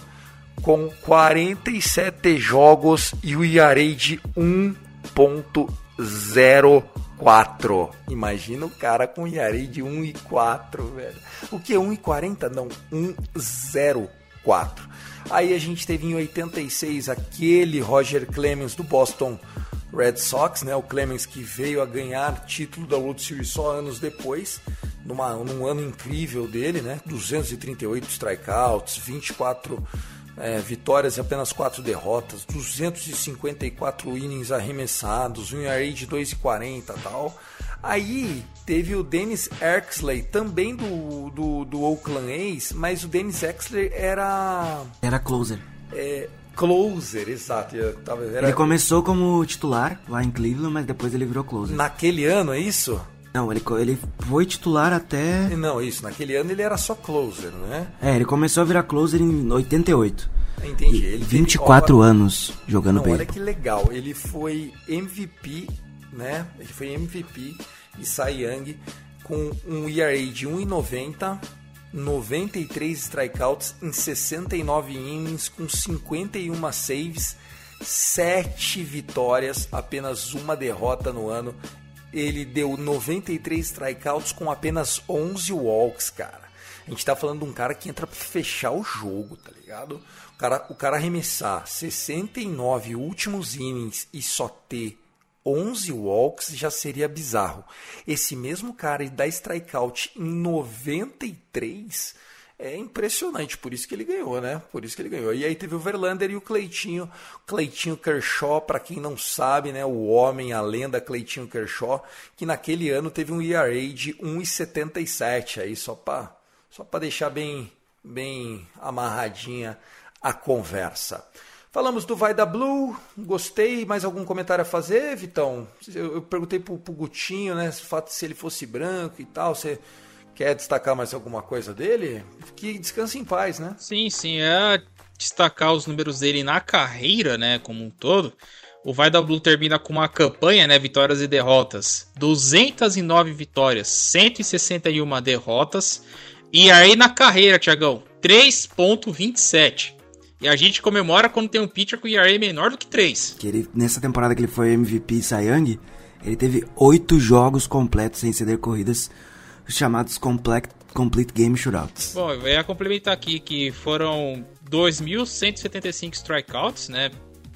com 47 jogos e o ERA de 1.04. Imagina o cara com ERA de 1.4, velho. O que é 1.40? Não, 1.04. Aí a gente teve em 86 aquele Roger Clemens do Boston Red Sox, né? O Clemens que veio a ganhar título da World Series só anos depois, numa, num ano incrível dele, né? 238 strikeouts, 24 é, vitórias e apenas 4 derrotas, 254 innings arremessados, um ERA de 2,40 tal. Aí teve o Dennis Exley, também do, do, do Oakland A's, mas o Dennis Exley era...
Era closer.
É, closer, exato.
Era... Ele começou como titular lá em Cleveland, mas depois ele virou closer.
Naquele ano, é isso?
Não, ele, ele foi titular até.
Não, isso. Naquele ano ele era só closer, né?
É, ele começou a virar closer em 88.
Entendi. Ele
24 teve... anos jogando
Não,
bem.
Olha que legal. Ele foi MVP, né? Ele foi MVP e Cy Young com um ERA de 1,90, 93 strikeouts em 69 innings com 51 saves, 7 vitórias, apenas uma derrota no ano. Ele deu 93 strikeouts com apenas 11 walks, cara. A gente tá falando de um cara que entra pra fechar o jogo, tá ligado? O cara, o cara arremessar 69 últimos innings e só ter 11 walks já seria bizarro. Esse mesmo cara dá strikeout em 93 é impressionante, por isso que ele ganhou, né? Por isso que ele ganhou. E aí teve o Verlander e o Cleitinho, Cleitinho Kershaw, para quem não sabe, né, o homem, a lenda Cleitinho Kershaw, que naquele ano teve um ERA de 1,77 aí só para só para deixar bem bem amarradinha a conversa. Falamos do Vai da Blue, gostei. Mais algum comentário a fazer, Vitão? Eu, eu perguntei pro, pro Gutinho, né, se, se ele fosse branco e tal, você quer destacar mais alguma coisa dele? Que descanse em paz, né?
Sim, sim, é destacar os números dele na carreira, né, como um todo. O Vai da Blue termina com uma campanha, né, vitórias e derrotas, 209 vitórias, 161 derrotas. E aí na carreira, Tiagão, 3.27. E a gente comemora quando tem um pitcher com ERA menor do que 3.
Que ele, nessa temporada que ele foi MVP Young, ele teve 8 jogos completos sem ceder corridas, chamados Complete, complete Game Shootouts.
Bom, eu ia complementar aqui que foram 2.175 strikeouts, né?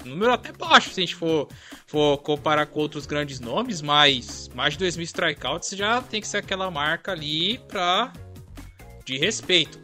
Número até baixo se a gente for, for comparar com outros grandes nomes, mas mais de 2.000 strikeouts já tem que ser aquela marca ali pra... de respeito.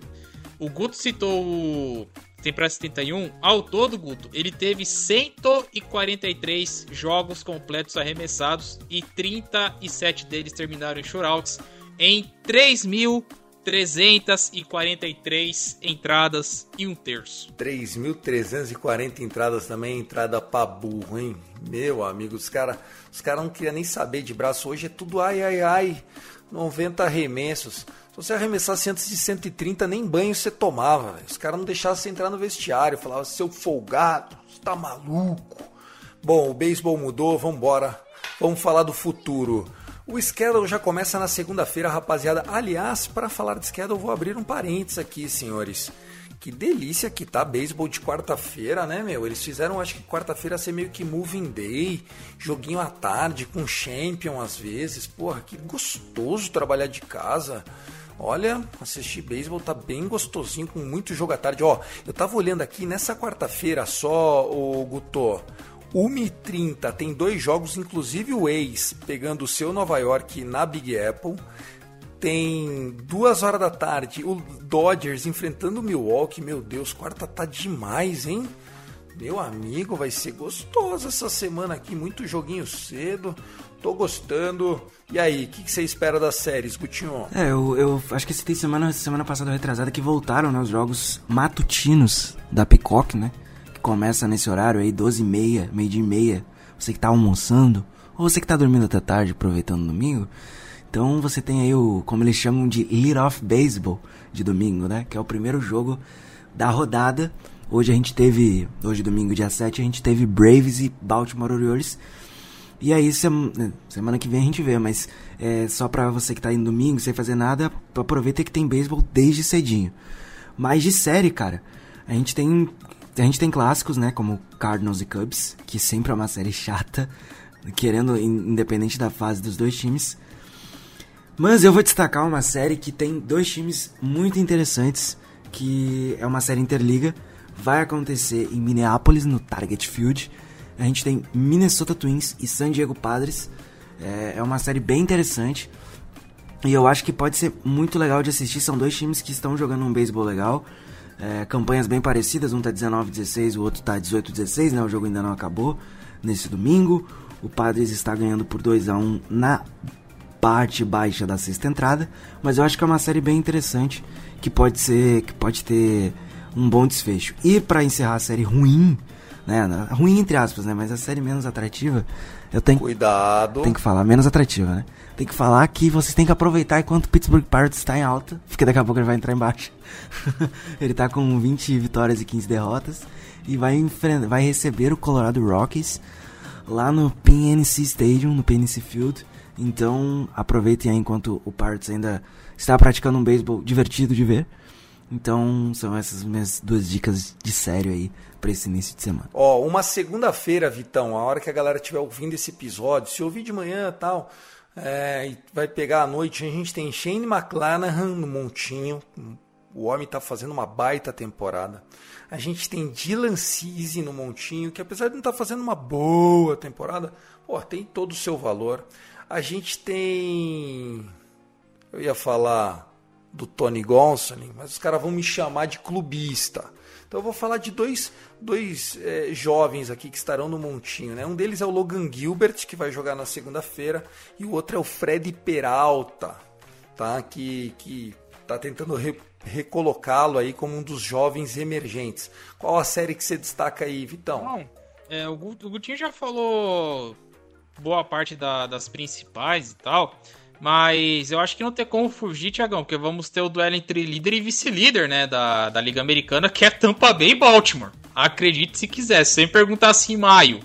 O Guto citou o temporada 71, ao todo, Guto, ele teve 143 jogos completos arremessados e 37 deles terminaram em shootouts em 3.343 entradas e um terço.
3.340 entradas também, entrada pra burro, hein? Meu amigo, os caras os cara não queriam nem saber de braço. Hoje é tudo ai, ai, ai. 90 arremessos. Se você arremessasse antes de 130, nem banho você tomava. Os caras não deixavam você entrar no vestiário. Falavam, seu folgado, você tá maluco. Bom, o beisebol mudou, vamos embora. Vamos falar do futuro. O schedule já começa na segunda-feira, rapaziada. Aliás, para falar de schedule, vou abrir um parênteses aqui, senhores. Que delícia que tá beisebol de quarta-feira, né, meu? Eles fizeram, acho que quarta-feira ser meio que moving day, joguinho à tarde com champion às vezes. Porra, que gostoso trabalhar de casa. Olha, assistir beisebol tá bem gostosinho, com muito jogo à tarde. Ó, eu tava olhando aqui nessa quarta-feira só, o Guto. 1h30 tem dois jogos, inclusive o ex pegando o seu Nova York na Big Apple. Tem duas horas da tarde o Dodgers enfrentando o Milwaukee. Meu Deus, quarta tá demais, hein? Meu amigo, vai ser gostoso essa semana aqui. Muito joguinho cedo. Tô gostando. E aí, o que, que, você espera das séries, Gutinho?
É, eu, eu acho que tem semana, semana passada retrasada que voltaram né, os jogos matutinos da Peacock, né? Começa nesse horário aí, 12 e meia, meio dia e meia. Você que tá almoçando, ou você que tá dormindo até tarde, aproveitando o domingo. Então você tem aí o, como eles chamam de Lead Off Baseball de domingo, né? Que é o primeiro jogo da rodada. Hoje a gente teve, hoje domingo dia 7, a gente teve Braves e Baltimore Orioles. E aí semana, semana que vem a gente vê, mas é, só pra você que tá indo domingo sem fazer nada, aproveita que tem beisebol desde cedinho. Mas de série, cara, a gente tem a gente tem clássicos, né, como Cardinals e Cubs, que sempre é uma série chata, querendo independente da fase dos dois times. Mas eu vou destacar uma série que tem dois times muito interessantes, que é uma série interliga, vai acontecer em Minneapolis, no Target Field. A gente tem Minnesota Twins e San Diego Padres. É, é uma série bem interessante. E eu acho que pode ser muito legal de assistir. São dois times que estão jogando um beisebol legal. É, campanhas bem parecidas, um tá 19-16, o outro tá 18-16, né? O jogo ainda não acabou nesse domingo. O Padres está ganhando por 2 a 1 na parte baixa da sexta entrada, mas eu acho que é uma série bem interessante que pode ser, que pode ter um bom desfecho. E para encerrar a série ruim, né, ruim entre aspas, né, mas a série menos atrativa, eu tenho
Cuidado.
Tem que falar menos atrativa, né? Tem que falar que vocês têm que aproveitar enquanto o Pittsburgh Pirates está em alta, [LAUGHS] porque daqui a pouco ele vai entrar embaixo. [LAUGHS] ele está com 20 vitórias e 15 derrotas e vai vai receber o Colorado Rockies lá no PNC Stadium, no PNC Field. Então aproveitem aí enquanto o Pirates ainda está praticando um beisebol divertido de ver. Então são essas minhas duas dicas de sério aí para esse início de semana.
Ó, uma segunda-feira, Vitão, a hora que a galera estiver ouvindo esse episódio, se ouvir de manhã tal, é, vai pegar à noite, a gente tem Shane McClanahan no montinho, o homem está fazendo uma baita temporada. A gente tem Dylan Cease no montinho, que apesar de não estar tá fazendo uma boa temporada, pô, tem todo o seu valor. A gente tem. Eu ia falar do Tony Gonsolin, mas os caras vão me chamar de clubista. Então eu vou falar de dois, dois é, jovens aqui que estarão no montinho. Né? Um deles é o Logan Gilbert, que vai jogar na segunda-feira, e o outro é o Fred Peralta, tá? que, que tá tentando re, recolocá-lo aí como um dos jovens emergentes. Qual a série que você destaca aí, Vitão?
É, o, Gutinho já falou boa parte da, das principais e tal. Mas eu acho que não tem como fugir, Tiagão, porque vamos ter o duelo entre líder e vice-líder, né, da, da Liga Americana, que é Tampa Bay e Baltimore. Acredite se quiser, sem perguntar assim em maio.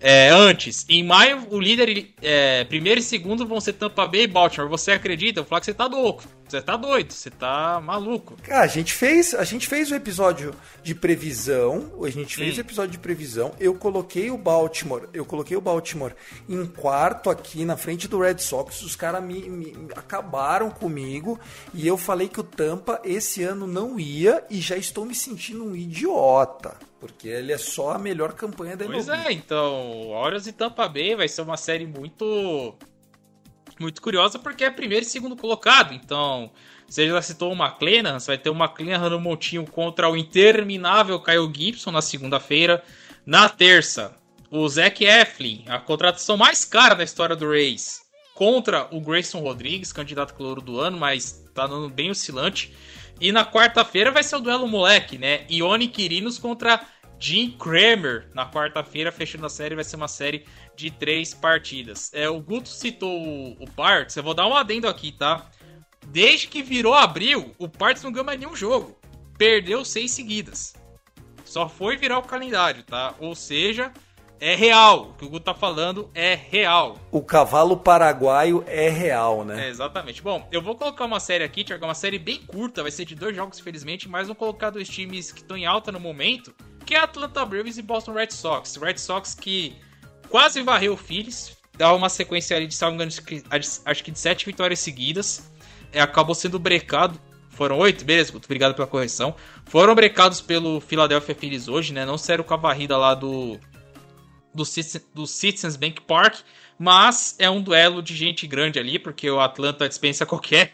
É, antes, em maio, o líder, é, primeiro e segundo vão ser Tampa Bay e Baltimore. Você acredita? Eu vou falar que você tá louco. Você tá doido, você tá maluco.
Cara, a gente fez, a gente fez o episódio de previsão, a gente fez hum. o episódio de previsão. Eu coloquei o Baltimore, eu coloquei o Baltimore em quarto aqui na frente do Red Sox. Os caras me, me, acabaram comigo e eu falei que o Tampa esse ano não ia e já estou me sentindo um idiota. Porque ele é só a melhor campanha da.
Pois é, então, Orioles e Tampa Bay vai ser uma série muito muito curiosa porque é primeiro e segundo colocado. Então, você já citou o McLennan, você vai ter o McLennan no montinho contra o interminável Kyle Gibson na segunda-feira. Na terça, o Zach Eflin, a contratação mais cara da história do Rays, contra o Grayson Rodrigues, candidato calor do ano, mas tá dando bem oscilante. E na quarta-feira vai ser o duelo moleque, né? Ione Quirinos contra Jim Kramer. Na quarta-feira, fechando a série, vai ser uma série de três partidas. É, o Guto citou o, o Parts, eu vou dar um adendo aqui, tá? Desde que virou abril, o Parts não ganhou mais nenhum jogo. Perdeu seis seguidas. Só foi virar o calendário, tá? Ou seja, é real. O que o Guto tá falando é real.
O cavalo paraguaio é real, né?
É, exatamente. Bom, eu vou colocar uma série aqui, Tiago, uma série bem curta, vai ser de dois jogos, felizmente, mas vou colocar dois times que estão em alta no momento, que é Atlanta Braves e Boston Red Sox. Red Sox que quase varreu o Phillies, dá uma sequência ali de, salvo acho que de sete vitórias seguidas. É, acabou sendo brecado. Foram oito, beleza, obrigado pela correção. Foram brecados pelo Philadelphia Phillies hoje, né? Não saíram com a varrida lá do, do, do Citizens Bank Park, mas é um duelo de gente grande ali, porque o Atlanta dispensa [LAUGHS] qualquer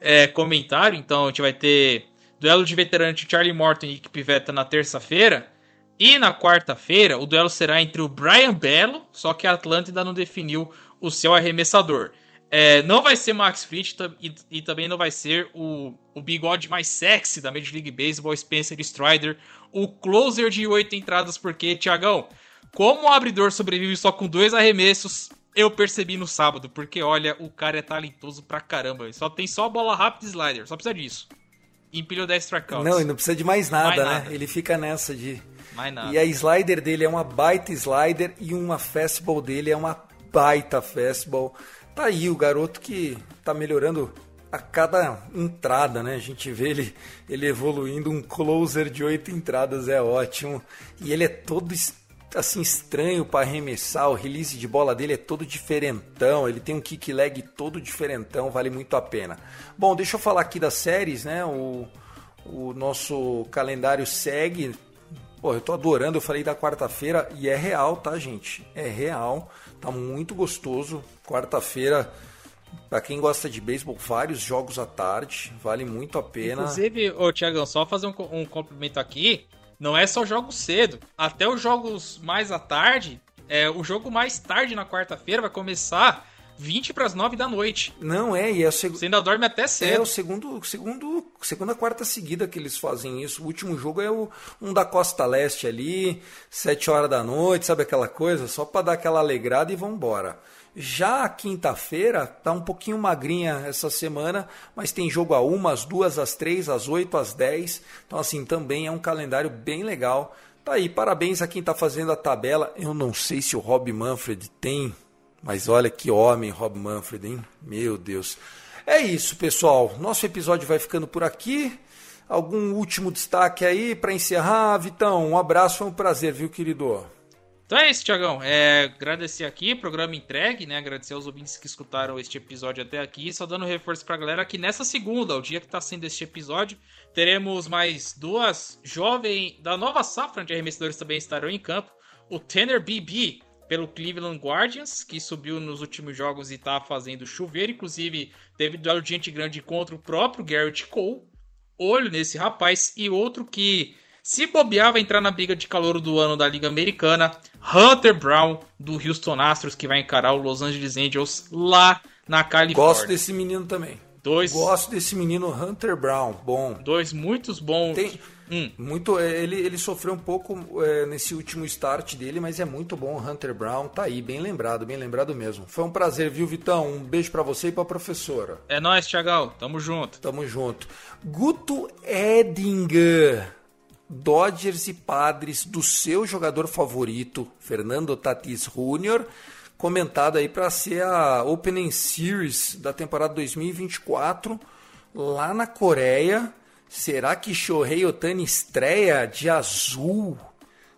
é, comentário. Então a gente vai ter duelo de veterano de Charlie Morton e Pivetta na terça-feira. E na quarta-feira, o duelo será entre o Brian Bello, só que a Atlanta ainda não definiu o seu arremessador. É, não vai ser Max Fried e, e, também não vai ser o, o bigode mais sexy da Major League Baseball, Spencer Strider, o closer de oito entradas, porque, Tiagão, como o abridor sobrevive só com dois arremessos, eu percebi no sábado, porque olha, o cara é talentoso pra caramba. Só tem só bola rápida e slider, só precisa disso. Empilhou 10 strikeouts.
Não, e não precisa de mais nada, mais né? Nada. Ele fica nessa de mais nada. E a slider dele é uma baita slider e uma fastball dele é uma baita fastball. Tá aí o garoto que tá melhorando a cada entrada, né? A gente vê ele, ele evoluindo. Um closer de oito entradas é ótimo. E ele é todo assim estranho para arremessar. O release de bola dele é todo diferentão. Ele tem um kick leg todo diferentão. Vale muito a pena. Bom, deixa eu falar aqui das séries, né? O, o nosso calendário segue. Pô, eu tô adorando, eu falei da quarta-feira e é real, tá, gente? É real, tá muito gostoso. Quarta-feira, para quem gosta de beisebol, vários jogos à tarde, vale muito a pena.
Inclusive, ô Tiagão, só fazer um, um complemento aqui, não é só jogos cedo, até os jogos mais à tarde, é, o jogo mais tarde na quarta-feira vai começar 20 para as 9 da noite.
Não é, e é o
segundo. Você ainda dorme até cedo.
É o segundo, segundo, segunda quarta seguida que eles fazem isso. O último jogo é o, um da Costa Leste ali, 7 horas da noite, sabe aquela coisa? Só para dar aquela alegrada e vambora. Já a quinta-feira tá um pouquinho magrinha essa semana, mas tem jogo a uma, às duas, às três, às oito, às dez. Então assim, também é um calendário bem legal Tá aí, parabéns a quem tá fazendo a tabela. Eu não sei se o Rob Manfred tem, mas olha que homem, Rob Manfred, hein? Meu Deus. É isso, pessoal. Nosso episódio vai ficando por aqui. Algum último destaque aí para encerrar, Vitão? Um abraço, foi um prazer, viu, querido?
Então é isso, Tiagão. É, agradecer aqui, programa entregue, né? Agradecer aos ouvintes que escutaram este episódio até aqui. Só dando reforço pra galera que nessa segunda, o dia que tá sendo este episódio, teremos mais duas jovens da nova safra de arremessadores também estarão em campo. O Tanner BB, pelo Cleveland Guardians, que subiu nos últimos jogos e tá fazendo chover. Inclusive, teve duelo diante grande contra o próprio Garrett Cole. Olho nesse rapaz. E outro que se bobear, vai entrar na briga de calor do ano da Liga Americana. Hunter Brown, do Houston Astros, que vai encarar o Los Angeles Angels lá na Califórnia.
Gosto desse menino também.
Dois,
Gosto desse menino Hunter Brown. Bom.
dois muitos bons.
Tem
Hum.
muito. é, Ele, ele sofreu um pouco é, nesse último start dele, mas é muito bom. Hunter Brown tá aí, bem lembrado, bem lembrado mesmo. Foi um prazer, viu, Vitão? Um beijo para você e pra professora.
É nóis, Thiagão. Tamo junto.
Tamo junto. Guto Edinger. Dodgers e Padres do seu jogador favorito, Fernando Tatis Jr., comentado aí para ser a Opening Series da temporada 2024 lá na Coreia. Será que Shohei Otani estreia de azul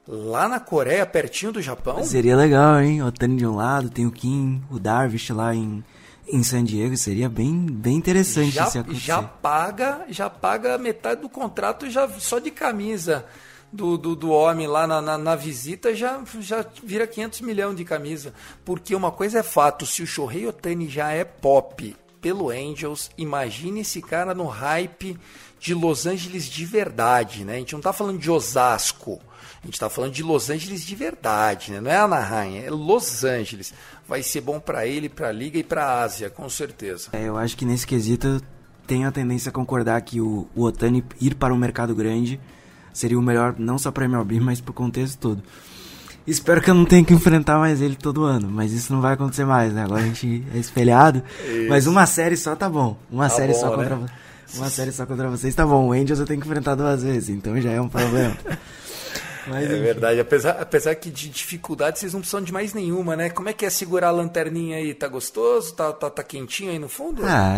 lá na Coreia, pertinho do Japão?
Seria legal, hein? Otani de um lado, tem o Kim, o Darvish lá em, em San Diego. Seria bem, bem interessante
já,
isso acontecer.
já paga já paga metade do contrato já só de camisa do, do, do homem lá na, na, na visita já, já vira 500 milhões de camisa porque uma coisa é fato se o Shohei Otani já é pop pelo Angels imagine esse cara no hype de Los Angeles de verdade né a gente não tá falando de Osasco gente tá falando de Los Angeles de verdade, né? Não é Anaheim, é Los Angeles. Vai ser bom para ele, para a liga e para a Ásia, com certeza.
É, eu acho que nesse quesito eu tenho a tendência a concordar que o, o Otani ir para o mercado grande seria o melhor, não só para MLB, [LAUGHS] mas para o contexto todo. Espero que eu não tenha que enfrentar mais ele todo ano, mas isso não vai acontecer mais, né? Agora a gente [LAUGHS] é espelhado. Mas uma série só tá bom. Uma
Tá
série
bom,
só
né?
contra vo- Uma série só contra vocês tá bom. O Angels eu tenho que enfrentar duas vezes, então já é um problema. [LAUGHS] Mas,
É
enfim.
verdade, apesar, apesar que de dificuldade vocês não precisam de mais nenhuma, né? Como é que é segurar a lanterninha aí? Tá gostoso? Tá, tá, tá quentinho aí no fundo?
Ah,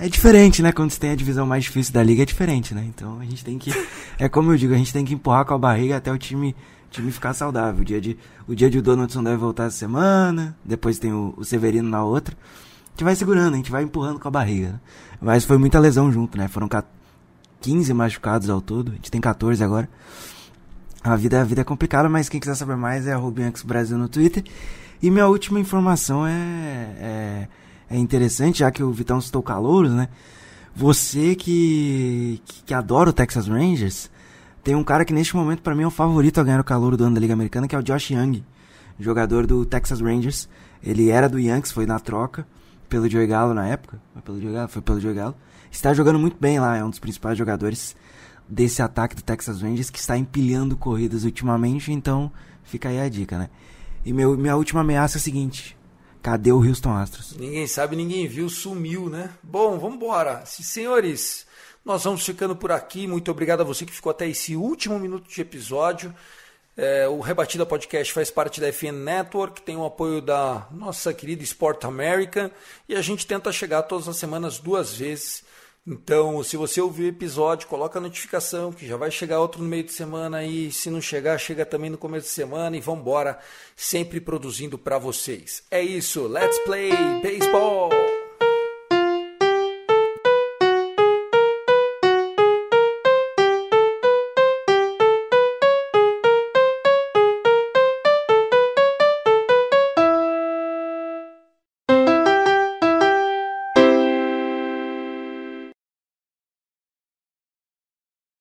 é, é diferente, né? Quando você tem a divisão mais difícil da liga, é diferente, né? Então a gente tem que. [LAUGHS] É como eu digo, a gente tem que empurrar com a barriga até o time, time ficar saudável. O dia de, o dia de o Donaldson deve voltar essa semana, depois tem o, o Severino na outra. A gente vai segurando, a gente vai empurrando com a barriga. Né? Mas foi muita lesão junto, né? Foram ca- 15 machucados ao todo, a gente tem 14 agora. A vida, a vida é complicada, mas quem quiser saber mais é Rubianx Brasil no Twitter. E minha última informação é, é, é interessante, já que o Vitão citou calouros, né? Você que, que, que adora o Texas Rangers, tem um cara que neste momento para mim é o favorito a ganhar o calouro do ano da Liga Americana, que é o Josh Young, jogador do Texas Rangers. Ele era do Yankees, foi na troca pelo Joey Gallo na época. Foi pelo Joey Gallo? Foi pelo. Está jogando muito bem lá, é um dos principais jogadores desse ataque do Texas Rangers que está empilhando corridas ultimamente, então fica aí a dica, né? E meu, minha última ameaça é a seguinte: cadê o Houston Astros?
Ninguém sabe, ninguém viu, sumiu, né? Bom, vamos embora. Se- Senhores, nós vamos ficando por aqui. Muito obrigado a você que ficou até esse último minuto de episódio. É, o Rebatida Podcast faz parte da FN Network, tem o apoio da nossa querida Sport America e a gente tenta chegar todas as semanas duas vezes. Então, se você ouvir o episódio, coloca a notificação que já vai chegar outro no meio de semana e se não chegar, chega também no começo de semana e vamos embora, sempre produzindo para vocês. É isso, let's play baseball.